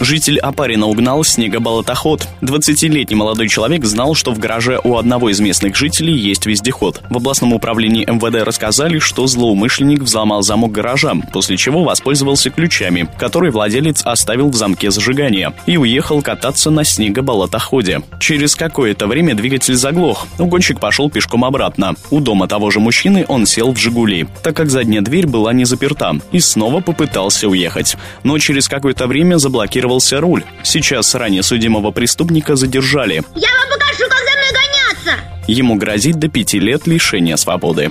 Житель Апарина угнал снегоболотоход. 20-летний молодой человек знал, что в гараже у одного из местных жителей есть вездеход. В областном управлении МВД рассказали, что злоумышленник взломал замок гаража, после чего воспользовался ключами, которые владелец оставил в замке зажигания, и уехал кататься на снегоболотоходе. Через какое-то время двигатель заглох. Угонщик пошел пешком обратно. У дома того же мужчины он сел в «Жигули», так как задняя дверь была не заперта, и снова попытался уехать. Но через какое-то время заблокировал активировался руль. Сейчас ранее судимого преступника задержали. Я вам покажу, как за мной гоняться! Ему грозит до пяти лет лишения свободы.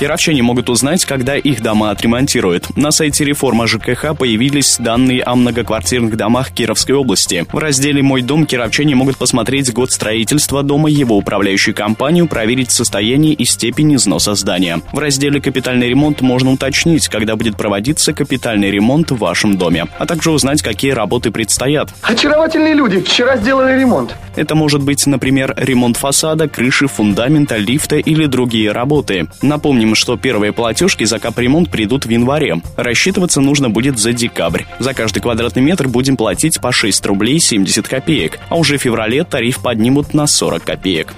Кировчане могут узнать, когда их дома отремонтируют. На сайте реформа ЖКХ появились данные о многоквартирных домах Кировской области. В разделе «Мой дом» кировчане могут посмотреть год строительства дома, его управляющую компанию, проверить состояние и степень износа здания. В разделе «Капитальный ремонт» можно уточнить, когда будет проводиться капитальный ремонт в вашем доме, а также узнать, какие работы предстоят. Очаровательные люди, вчера сделали ремонт. Это может быть, например, ремонт фасада, крыши, фундамента, лифта или другие работы. Напомним, Напомним, что первые платежки за капремонт придут в январе. Рассчитываться нужно будет за декабрь. За каждый квадратный метр будем платить по 6 рублей 70 копеек, а уже в феврале тариф поднимут на 40 копеек.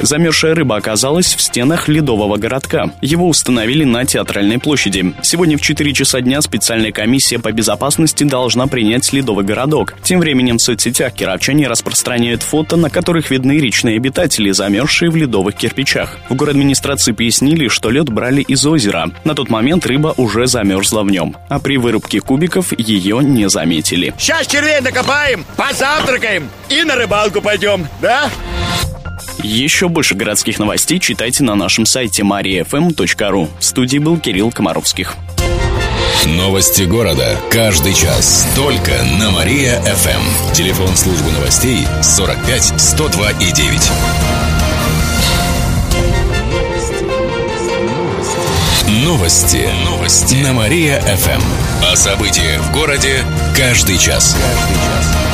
Замерзшая рыба оказалась в стенах ледового городка. Его установили на Театральной площади. Сегодня в 4 часа дня специальная комиссия по безопасности должна принять ледовый городок. Тем временем в соцсетях кировчане распространяют фото, на которых видны речные обитатели, замерзшие в ледовых кирпичах. В город администрации пояснили, что лед брали из озера. На тот момент рыба уже замерзла в нем. А при вырубке кубиков ее не заметили. Сейчас червей накопаем, позавтракаем и на рыбалку пойдем, да? Еще больше городских новостей читайте на нашем сайте mariafm.ru. В студии был Кирилл Комаровских. Новости города. Каждый час. Только на Мария-ФМ. Телефон службы новостей 45 102 и 9. Новости. Новости. На Мария-ФМ. О событиях в городе каждый час. Каждый час.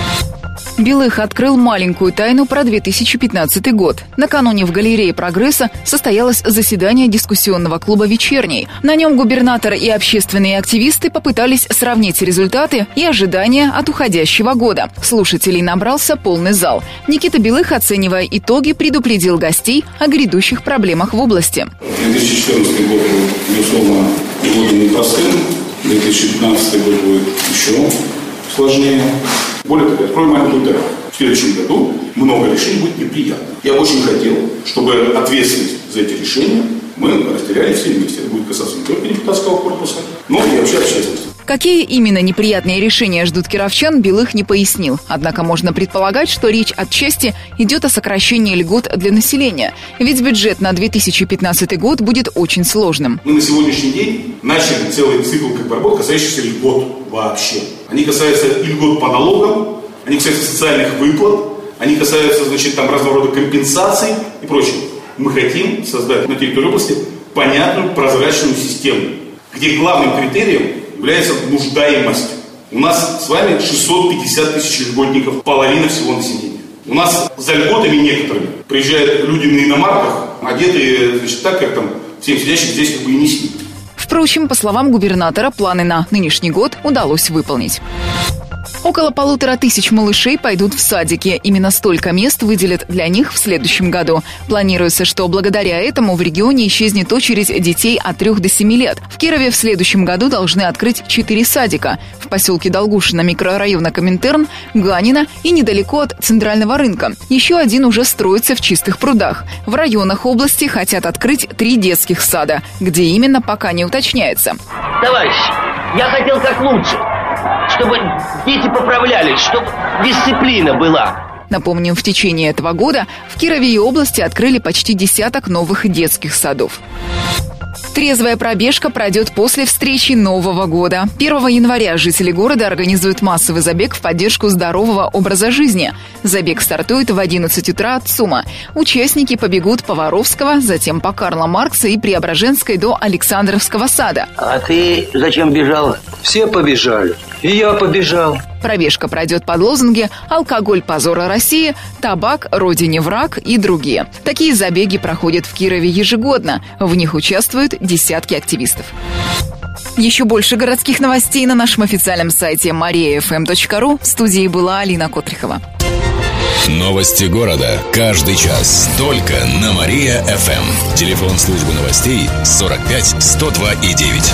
Белых открыл маленькую тайну про 2015 год. Накануне в галерее «Прогресса» состоялось заседание дискуссионного клуба «Вечерний». На нем губернатор и общественные активисты попытались сравнить результаты и ожидания от уходящего года. Слушателей набрался полный зал. Никита Белых, оценивая итоги, предупредил гостей о грядущих проблемах в области. 2014 год, безусловно, году непростым. 2015 год будет еще сложнее. Более того, открою маленькую тайну. В следующем году много решений будет неприятно. Я очень хотел, чтобы ответственность за эти решения мы растеряли все вместе. Это будет касаться не только депутатского корпуса, но и вообще общественности. Какие именно неприятные решения ждут кировчан, Белых не пояснил. Однако можно предполагать, что речь отчасти идет о сокращении льгот для населения. Ведь бюджет на 2015 год будет очень сложным. Мы на сегодняшний день начали целый цикл как бы работ, касающийся льгот вообще. Они касаются льгот по налогам, они касаются социальных выплат, они касаются, значит, там разного рода компенсаций и прочего. Мы хотим создать на территории области понятную, прозрачную систему, где главным критерием является нуждаемость. У нас с вами 650 тысяч льготников, половина всего населения. У нас за льготами некоторыми приезжают люди на иномарках, одетые значит, так, как там всем сидящим здесь как бы и не снят. Впрочем, по словам губернатора, планы на нынешний год удалось выполнить. Около полутора тысяч малышей пойдут в садики. Именно столько мест выделят для них в следующем году. Планируется, что благодаря этому в регионе исчезнет очередь детей от 3 до 7 лет. В Кирове в следующем году должны открыть 4 садика. В поселке Долгушино микрорайона Коминтерн, Ганина и недалеко от Центрального рынка. Еще один уже строится в Чистых прудах. В районах области хотят открыть три детских сада. Где именно, пока не уточняется. Товарищ, я хотел как лучше чтобы дети поправлялись, чтобы дисциплина была. Напомним, в течение этого года в Кирове и области открыли почти десяток новых детских садов. Трезвая пробежка пройдет после встречи Нового года. 1 января жители города организуют массовый забег в поддержку здорового образа жизни. Забег стартует в 11 утра от СУМа. Участники побегут по Воровского, затем по Карла Маркса и Преображенской до Александровского сада. А ты зачем бежал? Все побежали. И я побежал. Пробежка пройдет под лозунги «Алкоголь позора России», «Табак родине враг» и другие. Такие забеги проходят в Кирове ежегодно. В них участвуют десятки активистов. Еще больше городских новостей на нашем официальном сайте mariafm.ru. В студии была Алина Котрихова. Новости города. Каждый час. Только на Мария-ФМ. Телефон службы новостей 45 102 и 9.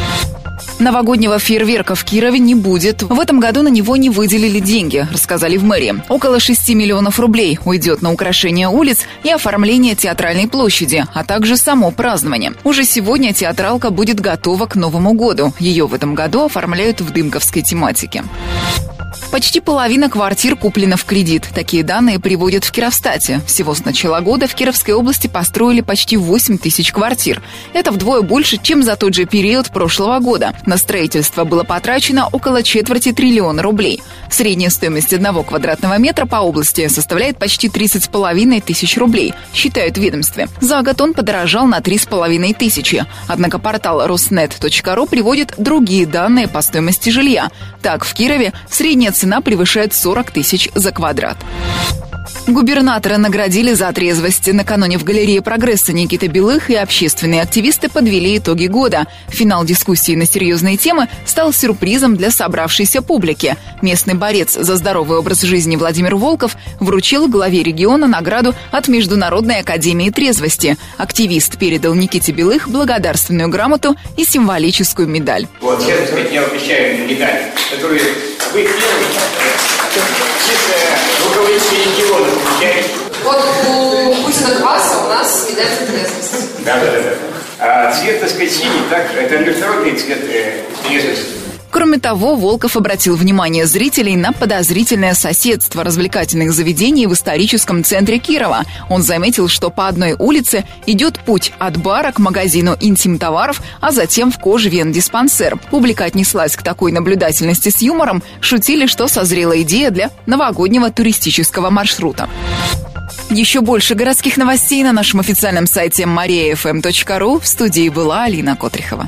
Новогоднего фейерверка в Кирове не будет. В этом году на него не выделили деньги, рассказали в мэрии. Около 6 миллионов рублей уйдет на украшение улиц и оформление театральной площади, а также само празднование. Уже сегодня театралка будет готова к Новому году. Ее в этом году оформляют в дымковской тематике. Почти половина квартир куплена в кредит. Такие данные приводят в Кировстате. Всего с начала года в Кировской области построили почти 8 тысяч квартир. Это вдвое больше, чем за тот же период прошлого года. На строительство было потрачено около четверти триллиона рублей. Средняя стоимость одного квадратного метра по области составляет почти 30,5 тысяч рублей, считают ведомстве. За год он подорожал на 3,5 тысячи. Однако портал Роснет.ру приводит другие данные по стоимости жилья. Так, в Кирове средняя цена превышает 40 тысяч за квадрат. Губернатора наградили за трезвость. Накануне в галерее «Прогресса» Никита Белых и общественные активисты подвели итоги года. Финал дискуссии на серьезные темы стал сюрпризом для собравшейся публики. Местный борец за здоровый образ жизни Владимир Волков вручил главе региона награду от Международной академии трезвости. Активист передал Никите Белых благодарственную грамоту и символическую медаль. Вот, сейчас я обещаю медаль, которую вы первый чисто руководитель региона. Вот у Путина Кваса у нас медаль за. Да, да, да. да. А цвет, так сказать, синий, так, это международный цвет э, трезвости. Кроме того, Волков обратил внимание зрителей на подозрительное соседство развлекательных заведений в историческом центре Кирова. Он заметил, что по одной улице идет путь от бара к магазину интим-товаров, а затем в кожвен-диспансер. Публика отнеслась к такой наблюдательности с юмором, шутили, что созрела идея для новогоднего туристического маршрута. Еще больше городских новостей на нашем официальном сайте mariafm.ru. В студии была Алина Котрихова.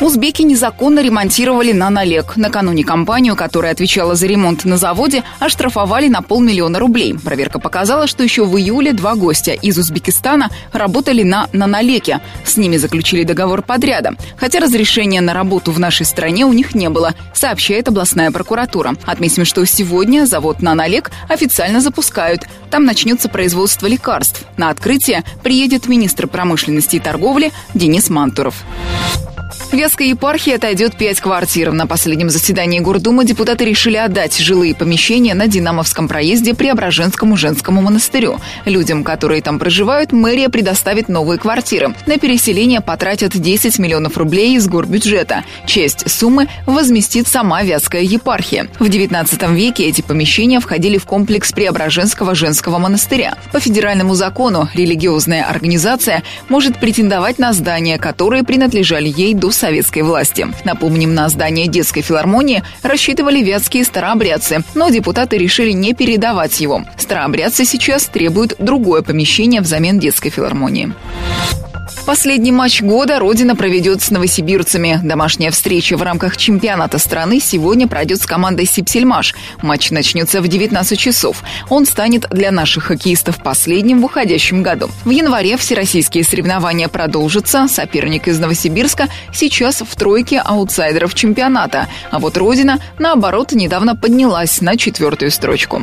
Узбеки незаконно ремонтировали нанолег. Накануне компанию, которая отвечала за ремонт на заводе, оштрафовали на полмиллиона рублей. Проверка показала, что еще в июле два гостя из Узбекистана работали на нанолеке. С ними заключили договор подряда. Хотя разрешения на работу в нашей стране у них не было, сообщает областная прокуратура. Отметим, что сегодня завод «Нанолек» официально запускают. Там начнется производство лекарств. На открытие приедет министр промышленности и торговли Денис Мантуров. Вятской епархии отойдет пять квартир. На последнем заседании Гордумы депутаты решили отдать жилые помещения на Динамовском проезде Преображенскому женскому монастырю. Людям, которые там проживают, мэрия предоставит новые квартиры. На переселение потратят 10 миллионов рублей из горбюджета. Часть суммы возместит сама Вятская епархия. В 19 веке эти помещения входили в комплекс Преображенского женского монастыря. По федеральному закону религиозная организация может претендовать на здания, которые принадлежали ей до советской власти. Напомним, на здание детской филармонии рассчитывали вятские старообрядцы, но депутаты решили не передавать его. Старообрядцы сейчас требуют другое помещение взамен детской филармонии. Последний матч года Родина проведет с новосибирцами. Домашняя встреча в рамках чемпионата страны сегодня пройдет с командой Сипсельмаш. Матч начнется в 19 часов. Он станет для наших хоккеистов последним в уходящем году. В январе всероссийские соревнования продолжатся. Соперник из Новосибирска сейчас в тройке аутсайдеров чемпионата. А вот Родина, наоборот, недавно поднялась на четвертую строчку.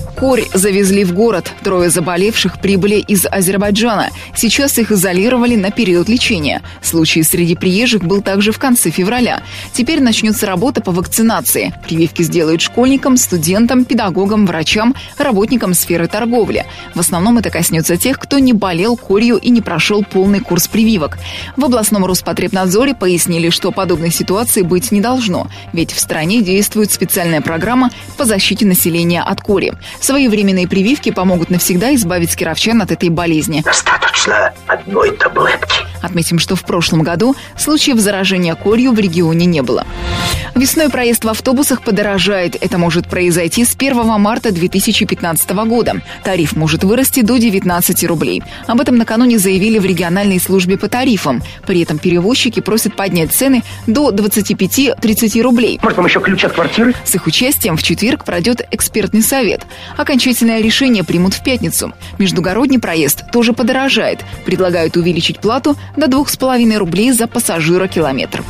Корь завезли в город. Трое заболевших прибыли из Азербайджана. Сейчас их изолировали на период лечения. Случай среди приезжих был также в конце февраля. Теперь начнется работа по вакцинации. Прививки сделают школьникам, студентам, педагогам, врачам, работникам сферы торговли. В основном это коснется тех, кто не болел корью и не прошел полный курс прививок. В областном Роспотребнадзоре пояснили, что подобной ситуации быть не должно, ведь в стране действует специальная программа по защите населения от кори. Своевременные прививки помогут навсегда избавить кировчан от этой болезни. Достаточно одной таблетки. Отметим, что в прошлом году случаев заражения корью в регионе не было. Весной проезд в автобусах подорожает. Это может произойти с 1 марта 2015 года. Тариф может вырасти до 19 рублей. Об этом накануне заявили в региональной службе по тарифам. При этом перевозчики просят поднять цены до 25-30 рублей. Может, вам еще ключ от квартиры? С их участием в четверг пройдет экспертный совет. Окончательное решение примут в пятницу. Междугородний проезд тоже подорожает. Предлагают увеличить плату до 2,5 рублей за пассажира километр.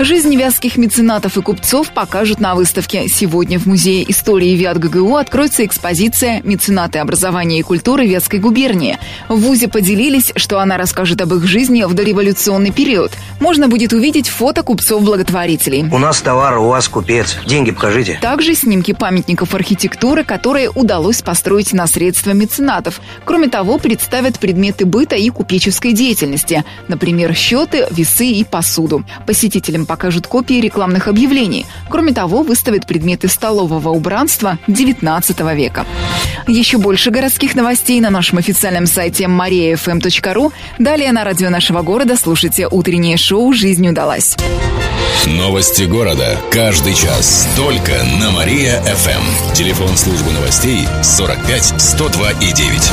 Жизнь вязких меценатов и купцов покажут на выставке. Сегодня в Музее истории ВИАТ ГГУ откроется экспозиция «Меценаты образования и культуры Вятской губернии». В ВУЗе поделились, что она расскажет об их жизни в дореволюционный период. Можно будет увидеть фото купцов-благотворителей. У нас товар, у вас купец. Деньги покажите. Также снимки памятников архитектуры, которые удалось построить на средства меценатов. Кроме того, представят предметы быта и купеческой деятельности. Например, счеты, весы и посуду. Посетителям покажут копии рекламных объявлений. Кроме того, выставят предметы столового убранства XIX века. Еще больше городских новостей на нашем официальном сайте mariafm.ru. Далее на радио нашего города слушайте утреннее шоу «Жизнь удалась». Новости города. Каждый час. Только на Мария-ФМ. Телефон службы новостей 45 102 и 9.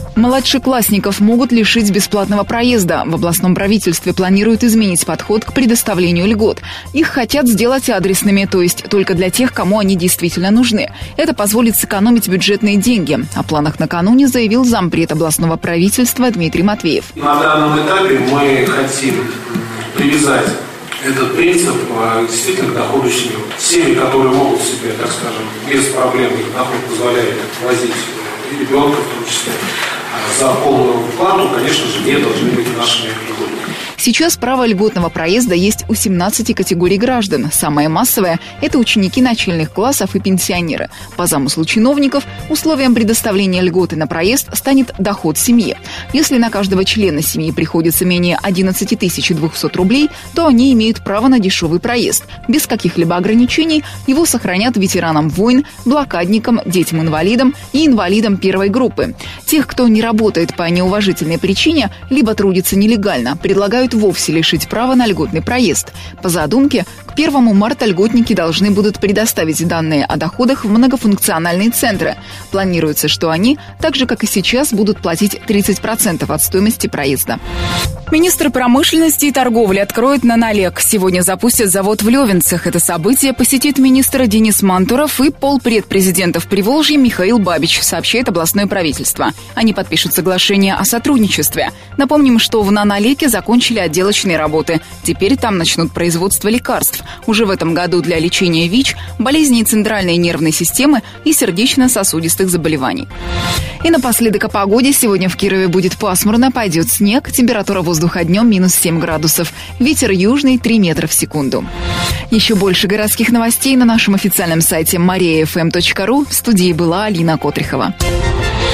Младшеклассников могут лишить бесплатного проезда. В областном правительстве планируют изменить подход к предоставлению льгот. Их хотят сделать адресными, то есть только для тех, кому они действительно нужны. Это позволит сэкономить бюджетные деньги. О планах накануне заявил зампред областного правительства Дмитрий Матвеев. На данном этапе мы хотим привязать этот принцип э, действительно к доходу семьи. Семьи, которые могут себе, так скажем, без проблем, их доход позволяет возить и ребенка в том числе, э, за полную плату, конечно же, не должны быть нашими льготниками. Сейчас право льготного проезда есть у 17 категорий граждан. Самое массовое – это ученики начальных классов и пенсионеры. По замыслу чиновников, условием предоставления льготы на проезд станет доход семьи. Если на каждого члена семьи приходится менее 11 200 рублей, то они имеют право на дешевый проезд. Без каких-либо ограничений его сохранят ветеранам войн, блокадникам, детям-инвалидам и инвалидам первой группы. Тех, кто не работает по неуважительной причине, либо трудится нелегально, предлагают предлагают вовсе лишить права на льготный проезд. По задумке, к 1 марта льготники должны будут предоставить данные о доходах в многофункциональные центры. Планируется, что они, так же как и сейчас, будут платить 30% от стоимости проезда. Министр промышленности и торговли откроет на налег. Сегодня запустят завод в Левенцах. Это событие посетит министр Денис Мантуров и полпред президентов Приволжья Михаил Бабич, сообщает областное правительство. Они подпишут соглашение о сотрудничестве. Напомним, что в Наналеке закончили начали отделочные работы. Теперь там начнут производство лекарств. Уже в этом году для лечения ВИЧ, болезней центральной нервной системы и сердечно-сосудистых заболеваний. И напоследок о погоде. Сегодня в Кирове будет пасмурно, пойдет снег, температура воздуха днем минус 7 градусов. Ветер южный 3 метра в секунду. Еще больше городских новостей на нашем официальном сайте mariafm.ru. В студии была Алина Котрихова.